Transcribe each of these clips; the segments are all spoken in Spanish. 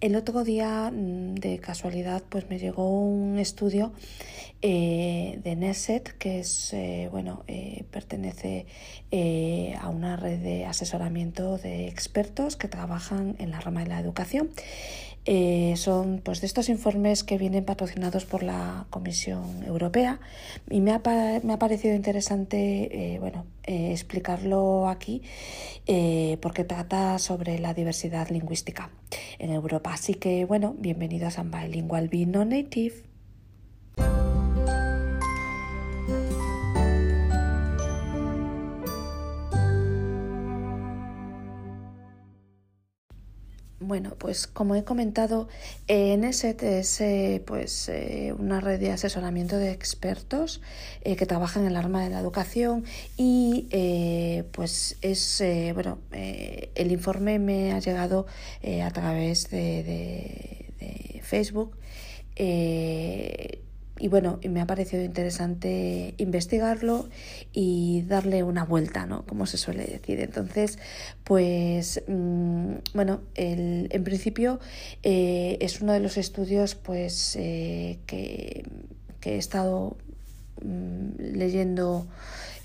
el otro día, mm, de casualidad, pues me llegó un estudio eh, de Neset, que es, eh, bueno, eh, pertenece a una red de asesoramiento de expertos que trabajan en la rama de la educación. Son pues de estos informes que vienen patrocinados por la Comisión Europea y me ha, me ha parecido interesante bueno, explicarlo aquí porque trata sobre la diversidad lingüística en Europa. Así que bueno, bienvenidos a Bilingual Be No Bueno, pues como he comentado, NSET es eh, pues, eh, una red de asesoramiento de expertos eh, que trabajan en el arma de la educación y pues es, bueno, el informe me ha llegado a través de Facebook y bueno, me ha parecido interesante investigarlo y darle una vuelta, ¿no? Como se suele decir. Entonces, pues, mm, bueno, el, en principio eh, es uno de los estudios pues eh, que, que, he estado mm, leyendo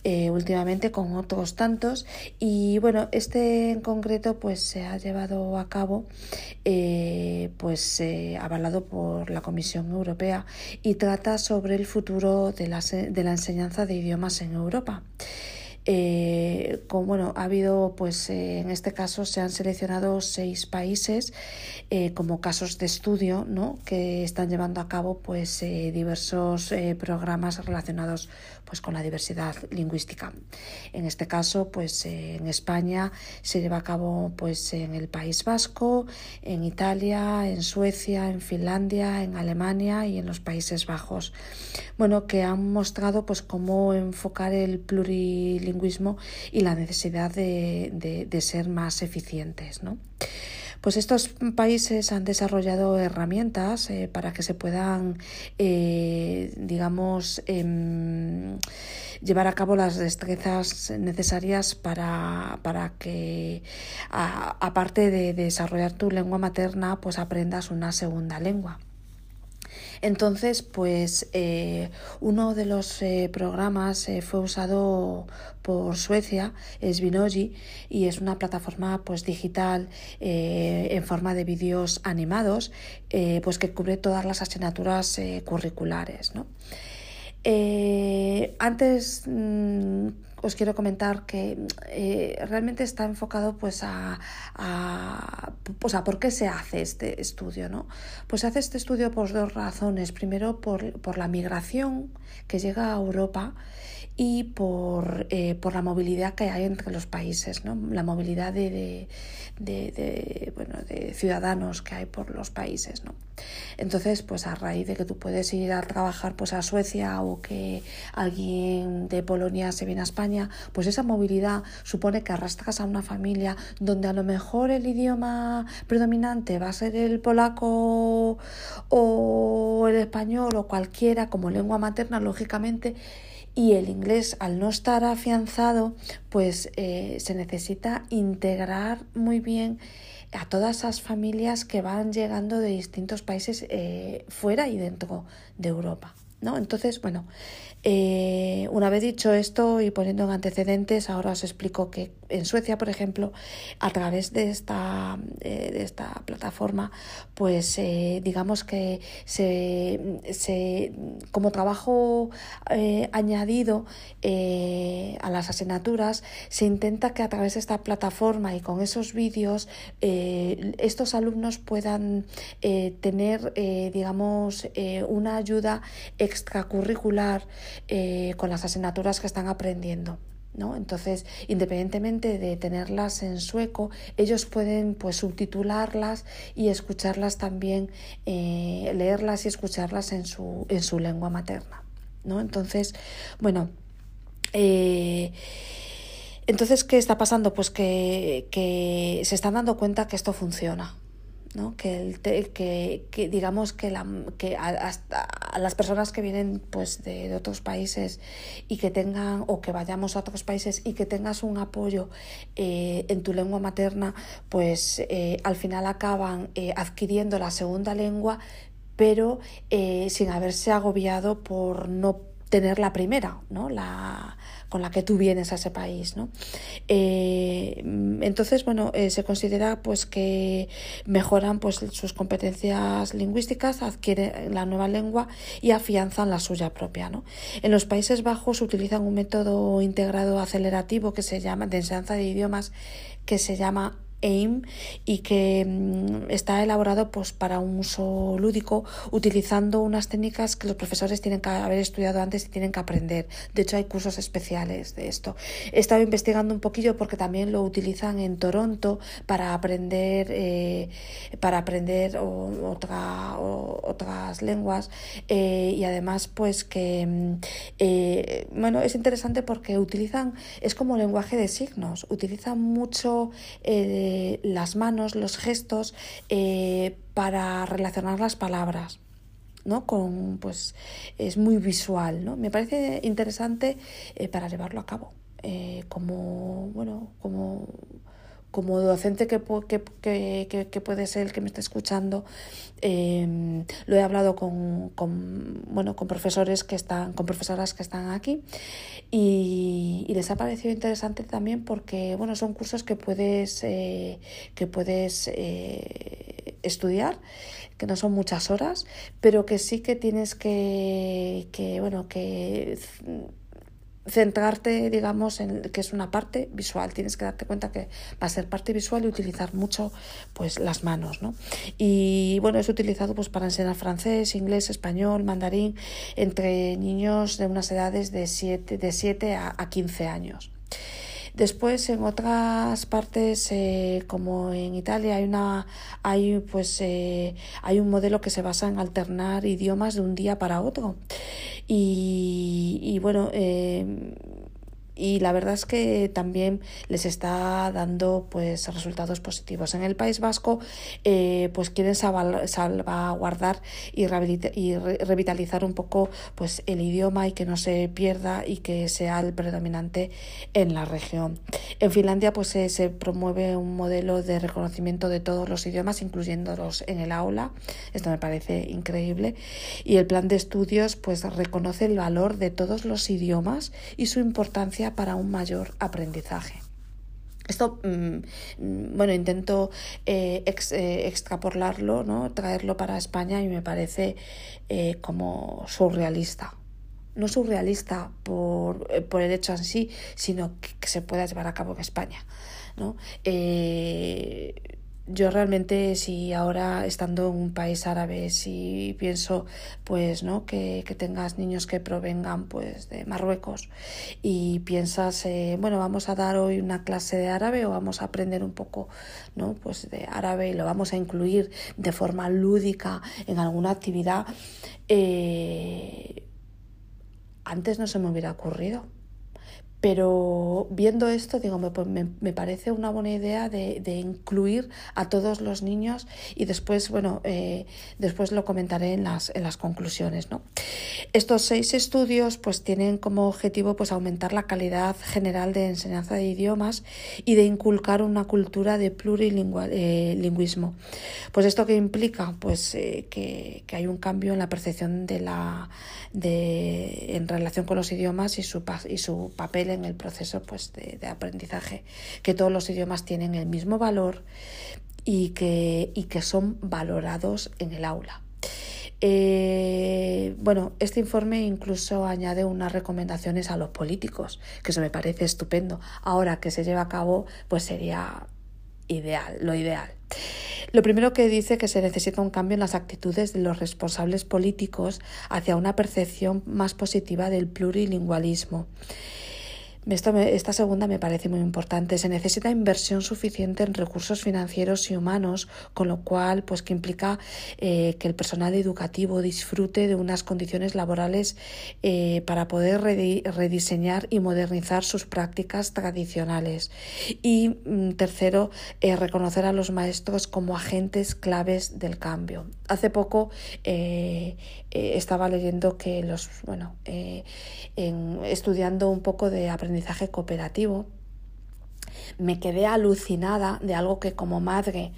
eh, últimamente con otros tantos y bueno este en concreto pues se ha llevado a cabo eh, pues eh, avalado por la Comisión Europea y trata sobre el futuro de la, de la enseñanza de idiomas en Europa. Con, bueno, ha habido, pues en este caso se han seleccionado seis países como casos de estudio ¿no? que están llevando a cabo pues, diversos programas relacionados pues, con la diversidad lingüística. En este caso, pues en España se lleva a cabo pues, en el País Vasco, en Italia, en Suecia, en Finlandia, en Alemania y en los Países Bajos. Bueno, que han mostrado pues, cómo enfocar el plurilingüismo y la necesidad de, ser más eficientes. ¿no? Pues estos países han desarrollado herramientas eh, para que se puedan, eh, digamos, em, llevar a cabo las destrezas necesarias para, para que, aparte de desarrollar tu lengua materna, pues aprendas una segunda lengua. Entonces, pues eh, uno de los eh, programas eh, fue usado por Suecia, es Vinoji, y es una plataforma pues digital en forma de vídeos animados, pues que cubre todas las asignaturas curriculares. ¿no? Antes mm, os quiero comentar que eh, realmente está enfocado pues a, pues a por qué se hace este estudio. ¿no? Pues se hace este estudio por dos razones. Primero por, por la migración que llega a Europa y por, eh, por la movilidad que hay entre los países, ¿no? la movilidad de, de, de, de ciudadanos que hay por los países. ¿no? Entonces, pues a raíz de que tú puedes ir a trabajar pues, a Suecia o que alguien de Polonia se viene a España, pues esa movilidad supone que arrastras a una familia donde a lo mejor el idioma predominante va a ser el polaco o el español o cualquiera como lengua materna, lógicamente, y el inglés al no estar afianzado pues eh, se necesita integrar muy bien a todas esas familias que van llegando de distintos países eh, fuera y dentro de Europa. ¿no? Entonces, bueno, eh, una vez dicho esto y poniendo en antecedentes, ahora os explico que en Suecia, por ejemplo, a través de esta, eh, de esta plataforma, pues eh, digamos que se, se como trabajo añadido a las asignaturas, se intenta que a través de esta plataforma y con esos vídeos estos alumnos puedan tener, digamos, una ayuda extracurricular eh, con las asignaturas que están aprendiendo. ¿No? Entonces, independientemente de tenerlas en sueco, ellos pueden pues subtitularlas y escucharlas también, eh, leerlas y escucharlas en su, en su lengua materna. ¿no? Entonces, bueno, eh, entonces, ¿qué está pasando? Pues que, que se están dando cuenta que esto funciona ¿no? que, el que, que, digamos que, la, que hasta a las personas que vienen pues de, de, otros países y que tengan o que vayamos a otros países y que tengas un apoyo eh, en tu lengua materna pues eh, al final acaban eh, adquiriendo la segunda lengua pero sin haberse agobiado por no tener la primera, ¿no? La, con la que tú vienes a ese país. ¿no? Eh, entonces, bueno, eh, se considera pues que mejoran pues sus competencias lingüísticas, adquieren la nueva lengua y afianzan la suya propia. ¿no? En los Países Bajos utilizan un método integrado acelerativo que se llama de enseñanza de idiomas que se llama AIM y que mm, está elaborado pues, para un uso lúdico utilizando unas técnicas que los profesores tienen que haber estudiado antes y tienen que aprender. De hecho, hay cursos especiales de esto. He estado investigando un poquillo porque también lo utilizan en Toronto para aprender, eh, para aprender otra, otras lenguas eh, y además pues que mm, eh, bueno, es interesante porque utilizan, es como lenguaje de signos, utilizan mucho las manos, los gestos, eh, para relacionar las palabras. ¿no? Con, pues, es muy visual, ¿no? Me parece interesante eh, para llevarlo a cabo. Eh, como, bueno, como como docente que, que, que, que, puede ser el que me está escuchando, em, lo he hablado con, bueno, con profesores que están, con profesoras que están aquí y, y, les ha parecido interesante también porque bueno, son cursos que puedes, eh, que puedes eh, estudiar que no son muchas horas, pero que sí que tienes que, que bueno, que centrarte, digamos, en que es una parte visual. Tienes que darte cuenta que va a ser parte visual y utilizar mucho pues las manos, ¿no? Y bueno, es utilizado pues para enseñar francés, inglés, español, mandarín entre niños de unas edades de 7 de 7 a, a 15 años. Después, en otras partes, eh, como en Italia, hay una, hay pues, eh, hay un modelo que se basa en alternar idiomas de un día para otro. Y, y bueno, eh, y la verdad es que también les está dando pues resultados positivos. En el País Vasco eh, pues quieren salvaguardar y, revitalizar un poco pues el idioma y que no se pierda y que sea el predominante en la región. En Finlandia pues se promueve un modelo de reconocimiento de todos los idiomas incluyéndolos en el aula. Esto me parece increíble y el plan de estudios pues reconoce el valor de todos los idiomas y su importancia para un mayor aprendizaje. Esto, mm, mm, bueno, intento eh, eh, extrapolarlo, ¿no? traerlo para España y me parece eh, como surrealista. No surrealista por, por, el hecho en sí, sino que, se pueda llevar a cabo en España. ¿no? Yo realmente si ahora estando en un país árabe si pienso pues no que, que tengas niños que provengan pues de Marruecos y piensas eh, bueno vamos a dar hoy una clase de árabe o vamos a aprender un poco no pues de árabe y lo vamos a incluir de forma lúdica en alguna actividad eh, antes no se me hubiera ocurrido pero viendo esto, digo, me, pues me, me parece una buena idea de, de, incluir a todos los niños y después, bueno, eh, después lo comentaré en las, en las conclusiones. ¿no? Estos seis estudios pues tienen como objetivo pues aumentar la calidad general de enseñanza de idiomas y de inculcar una cultura de plurilingüismo. Eh, pues esto que implica pues eh, que, que, hay un cambio en la percepción de la de en relación con los idiomas y su, y su papel en el proceso pues, de, aprendizaje, que todos los idiomas tienen el mismo valor y que, y que son valorados en el aula. Eh, bueno, este informe incluso añade unas recomendaciones a los políticos, que eso me parece estupendo. Ahora que se lleva a cabo, pues sería ideal, lo ideal. Lo primero que dice que se necesita un cambio en las actitudes de los responsables políticos hacia una percepción más positiva del plurilingüismo. esta segunda me parece muy importante. Se necesita inversión suficiente en recursos financieros y humanos, con lo cual, pues que implica eh, que el personal educativo disfrute de unas condiciones laborales eh, para poder rediseñar y modernizar sus prácticas tradicionales. Y mm, tercero, eh, reconocer a los maestros como agentes claves del cambio. Hace poco estaba leyendo que los, bueno, estudiando un poco de aprendizaje aprendizaje cooperativo, me quedé alucinada de algo que como madre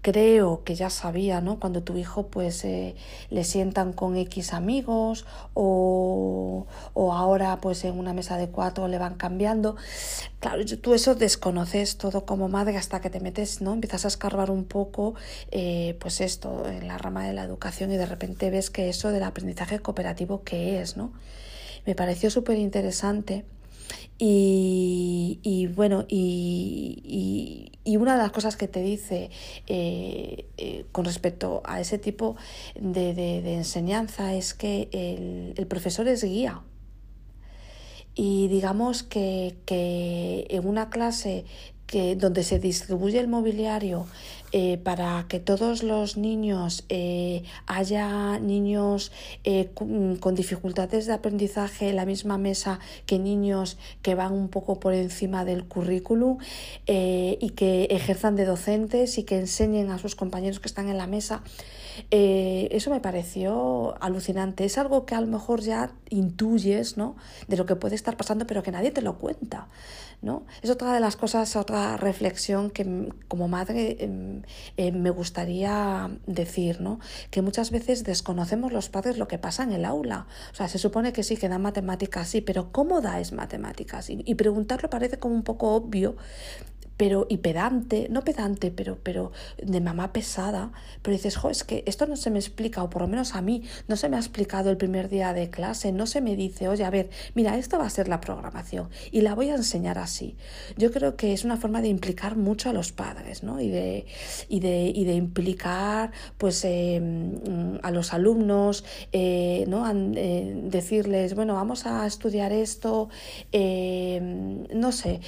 creo que ya sabía, ¿no? Cuando tu hijo pues eh, le sientan con X amigos o, o, ahora pues en una mesa de cuatro le van cambiando. Claro, tú eso desconoces todo como madre hasta que te metes, ¿no? Empiezas a escarbar un poco eh, pues esto en la rama de la educación y de repente ves que eso del aprendizaje cooperativo que es, ¿no? Me pareció súper interesante y, bueno, y, una de las cosas que te dice eh, eh, con respecto a ese tipo de, enseñanza es que el, profesor es guía. Y digamos que, que en una clase que, donde se distribuye el mobiliario eh, para que todos los niños eh, haya niños eh, con, dificultades de aprendizaje en la misma mesa que niños que van un poco por encima del currículum y que ejerzan de docentes y que enseñen a sus compañeros que están en la mesa. eso me pareció alucinante. Es algo que a lo mejor ya intuyes ¿no? de lo que puede estar pasando, pero que nadie te lo cuenta. ¿no? Es otra de las cosas, otra reflexión que como madre em, me gustaría decir, ¿no? que muchas veces desconocemos los padres lo que pasa en el aula. O sea, se supone que sí, que dan matemáticas, sí, pero ¿cómo es matemáticas? Y, y preguntarlo parece como un poco obvio, pero y pedante, no pedante, pero, pero de mamá pesada, pero dices, jo, es que esto no se me explica, o por lo menos a mí no se me ha explicado el primer día de clase, no se me dice, oye, a ver, mira, esta va a ser la programación y la voy a enseñar así. Yo creo que es una forma de implicar mucho a los padres, ¿no? Y de, y de, y de implicar, pues, em, a los alumnos, eh, ¿no? Eh, decirles, bueno, vamos a estudiar esto, em, no sé.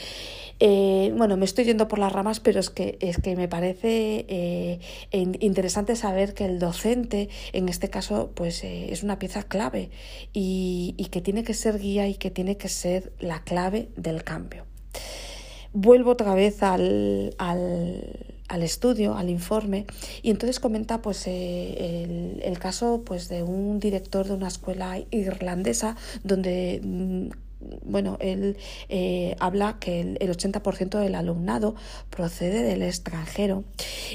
Eh, bueno, me estoy yendo por las ramas, pero es que, es que me parece eh, interesante saber que el docente, en este caso, pues eh, es una pieza clave y, y que tiene que ser guía y que tiene que ser la clave del cambio. Vuelvo otra vez al, al estudio, al informe, y entonces comenta pues el, el, caso pues de un director de una escuela irlandesa donde mm, bueno, él eh, habla que el, 80% del alumnado procede del extranjero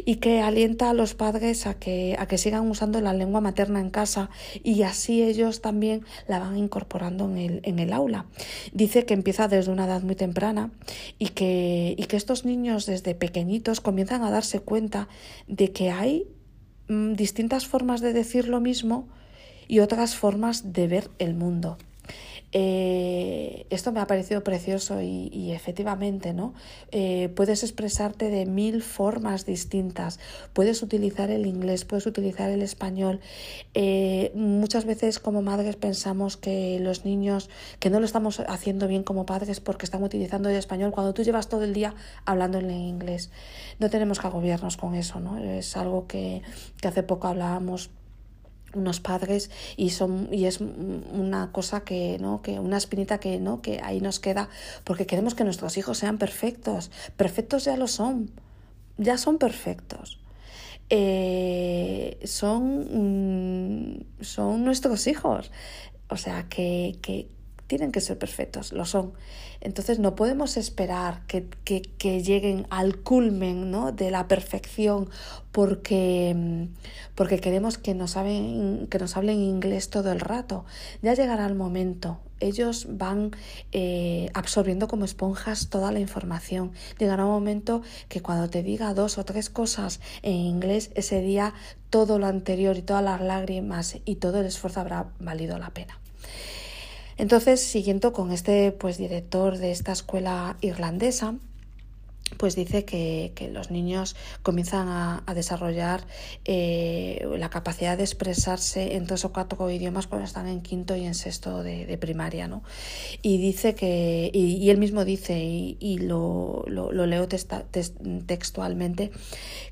y que alienta a los padres a que, a que sigan usando la lengua materna en casa y así ellos también la van incorporando en el, en el aula. Dice que empieza desde una edad muy temprana y que, y que estos niños desde pequeñitos comienzan a darse cuenta de que hay mm, distintas formas de decir lo mismo y otras formas de ver el mundo. Eh, esto me ha parecido precioso y, efectivamente, ¿no? Eh, puedes expresarte de mil formas distintas. Puedes utilizar el inglés, puedes utilizar el español. Eh, muchas veces como madres pensamos que los niños, que no lo estamos haciendo bien como padres porque están utilizando el español cuando tú llevas todo el día hablando en inglés. No tenemos que agobiarnos con eso, ¿no? Es algo que, que hace poco hablábamos unos padres y son y es una cosa que no que una espinita que no que ahí nos queda porque queremos que nuestros hijos sean perfectos. Perfectos ya lo son ya son perfectos. Eh, son mm, son nuestros hijos. O sea que, que tienen que ser perfectos lo son entonces no podemos esperar que, que, lleguen al culmen ¿no? de la perfección porque, porque queremos que nos, hablen, que nos hablen inglés todo el rato. Ya llegará el momento. Ellos van eh, absorbiendo como esponjas toda la información. Llegará un momento que cuando te diga dos o tres cosas en inglés, ese día todo lo anterior y todas las lágrimas y todo el esfuerzo habrá valido la pena. Entonces, siguiendo con este pues, director de esta escuela irlandesa, pues dice que, los niños comienzan a, desarrollar eh, la capacidad de expresarse en tres o cuatro idiomas cuando están en quinto y en sexto de, primaria, ¿no? Y dice que, y, él mismo dice, y, lo, leo textualmente,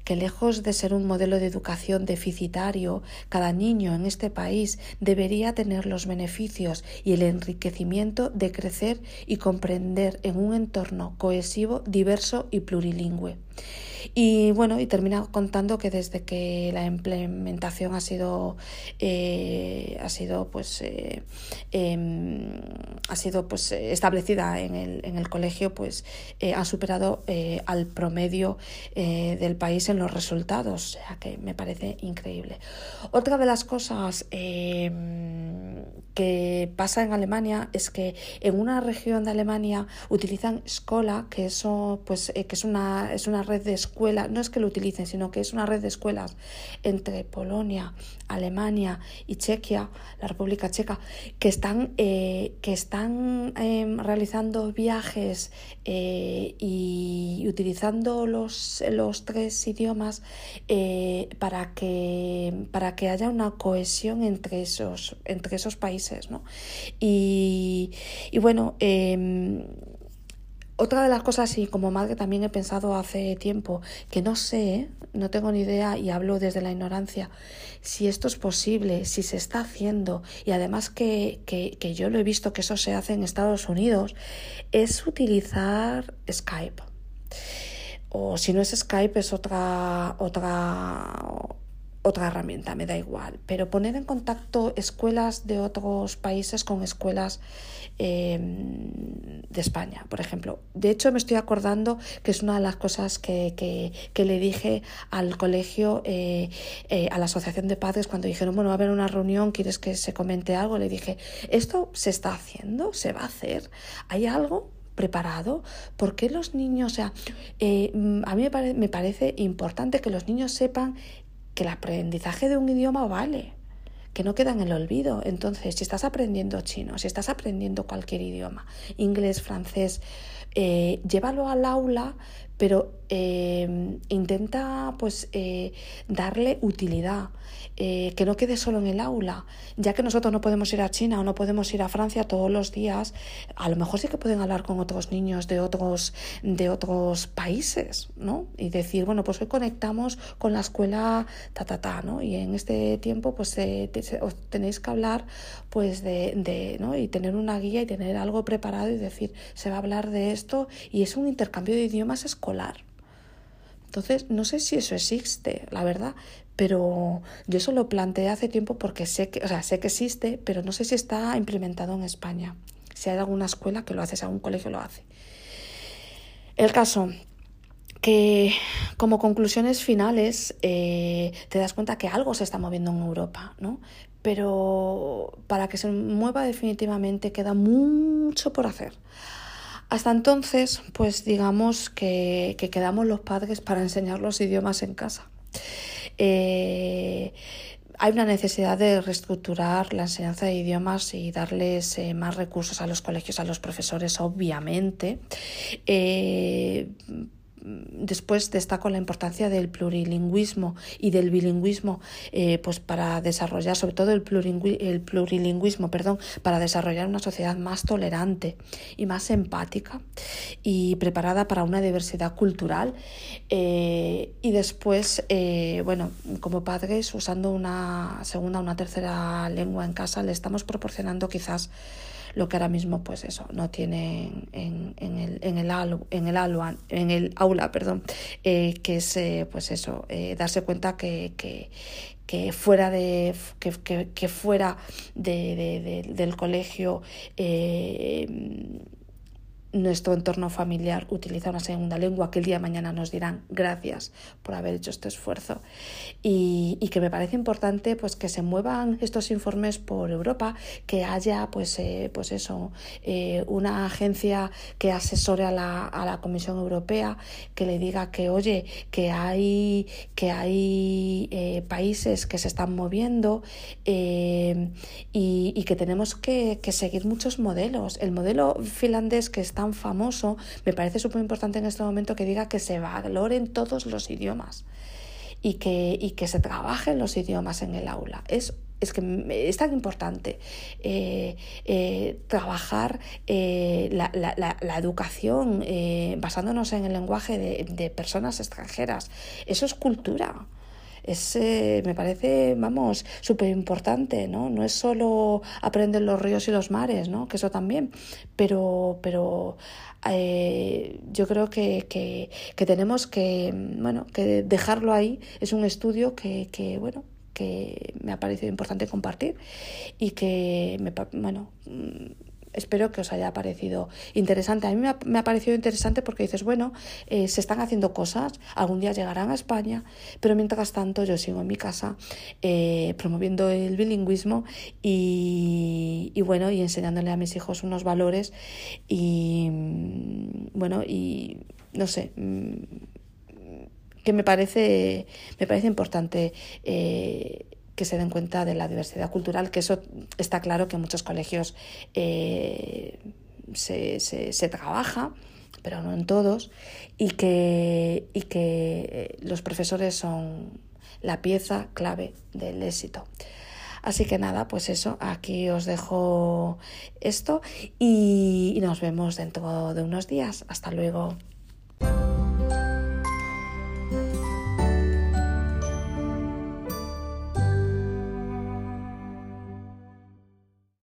que lejos de ser un modelo de educación deficitario, cada niño en este país debería tener los beneficios y el enriquecimiento de crecer y comprender en un entorno cohesivo, diverso y plurilingüe. Y bueno, y termina contando que desde que la implementación ha sido, eh, ha sido pues eh, em, ha sido pues establecida en el, en el colegio, pues eh, ha superado al promedio del país en los resultados. O sea que me parece increíble. Otra de las cosas em, que pasa en Alemania es que en una región de Alemania utilizan Skola, que eso pues que es una es una red de no es que lo utilicen, sino que es una red de escuelas entre Polonia, Alemania y Chequia, la República Checa, que están, eh, que están em, realizando viajes eh, y utilizando los, los tres idiomas eh, para, que, para que haya una cohesión entre esos, entre esos países. ¿no? Y, y bueno, em, otra de las cosas, y como madre también he pensado hace tiempo, que no sé, no tengo ni idea y hablo desde la ignorancia, si esto es posible, si se está haciendo, y además que, que, yo lo he visto que eso se hace en Estados Unidos, es utilizar Skype. O si no es Skype, es otra, otra, otra herramienta, me da igual. Pero poner en contacto escuelas de otros países con escuelas Em, de España, por ejemplo. De hecho, me estoy acordando que es una de las cosas que, que, le dije al colegio, eh, eh, a la asociación de padres, cuando dijeron, bueno, va a haber una reunión, ¿quieres que se comente algo? Le dije, ¿esto se está haciendo? ¿Se va a hacer? ¿Hay algo? preparado? ¿Por qué los niños, o sea, eh, a mí me, me parece importante que los niños sepan que el aprendizaje de un idioma vale, que no queda en el olvido. Entonces, si estás aprendiendo chino, si estás aprendiendo cualquier idioma, inglés, francés, eh, llévalo al aula, pero eh, intenta pues eh, darle utilidad, eh, que no quede solo en el aula, ya que nosotros no podemos ir a China o no podemos ir a Francia todos los días, a lo mejor sí que pueden hablar con otros niños de otros, de otros países, ¿no? Y decir, bueno, pues hoy conectamos con la escuela ta, ta, ta, ¿no? Y en este tiempo, pues tenéis que hablar, pues, de, ¿no? Y tener una guía y tener algo preparado y decir, se va a hablar de esto y es un intercambio de idiomas. Entonces, no sé si eso existe, la verdad, pero yo eso lo planteé hace tiempo porque sé que, o sea, sé que existe, pero no sé si está implementado en España. Si hay alguna escuela que lo hace, si algún colegio lo hace. El caso, que como conclusiones finales eh, te das cuenta que algo se está moviendo en Europa, ¿no? Pero para que se mueva definitivamente queda mucho por hacer. Hasta entonces, pues digamos que, que quedamos los padres para enseñar los idiomas en casa. Eh, hay una necesidad de reestructurar la enseñanza de idiomas y darles eh, más recursos a los colegios, a los profesores, obviamente. Eh, después destaco la importancia del plurilingüismo y del bilingüismo eh, pues para desarrollar sobre todo el, el plurilingüismo perdón para desarrollar una sociedad más tolerante y más empática y preparada para una diversidad cultural eh, y después eh, bueno como padres usando una segunda o una tercera lengua en casa le estamos proporcionando quizás lo que ahora mismo pues eso no tienen en, en, el, en, el, en, el, aula, en el aula, perdón, eh, que es eh, pues eso, eh, darse cuenta que, que, que fuera de que, que, que fuera de, de, del colegio nuestro entorno familiar utiliza una segunda lengua que el día de mañana nos dirán gracias por haber hecho este esfuerzo y, y que me parece importante pues que se muevan estos informes por Europa que haya pues eh, pues eso eh, una agencia que asesore a la, a la Comisión Europea que le diga que oye que hay que hay eh, países que se están moviendo y, y, que tenemos que, que seguir muchos modelos el modelo finlandés que está tan famoso, me parece súper importante en este momento que diga que se valoren todos los idiomas y que, y que se trabajen los idiomas en el aula. Es es que es tan importante eh, eh, trabajar eh, la, la, educación basándonos en el lenguaje de personas extranjeras. Eso es cultura es, eh, me parece, vamos, súper importante, ¿no? No es solo aprender los ríos y los mares, ¿no? Que eso también, pero, pero eh, yo creo que, que, que, tenemos que, bueno, que dejarlo ahí. Es un estudio que, que bueno, que me ha parecido importante compartir y que, me, bueno, espero que os haya parecido interesante. A mí me ha, parecido interesante porque dices, bueno, eh, se están haciendo cosas, algún día llegarán a España, pero mientras tanto yo sigo en mi casa eh, promoviendo el bilingüismo y, bueno, y enseñándole a mis hijos unos valores y mm, bueno, y no sé mm, que me parece me parece importante eh, que se den cuenta de la diversidad cultural, que eso está claro que en muchos colegios eh, se, se, trabaja, pero no en todos, y que, y que eh, los profesores son la pieza clave del éxito. Así que nada, pues eso, aquí os dejo esto y nos vemos dentro de unos días. Hasta luego.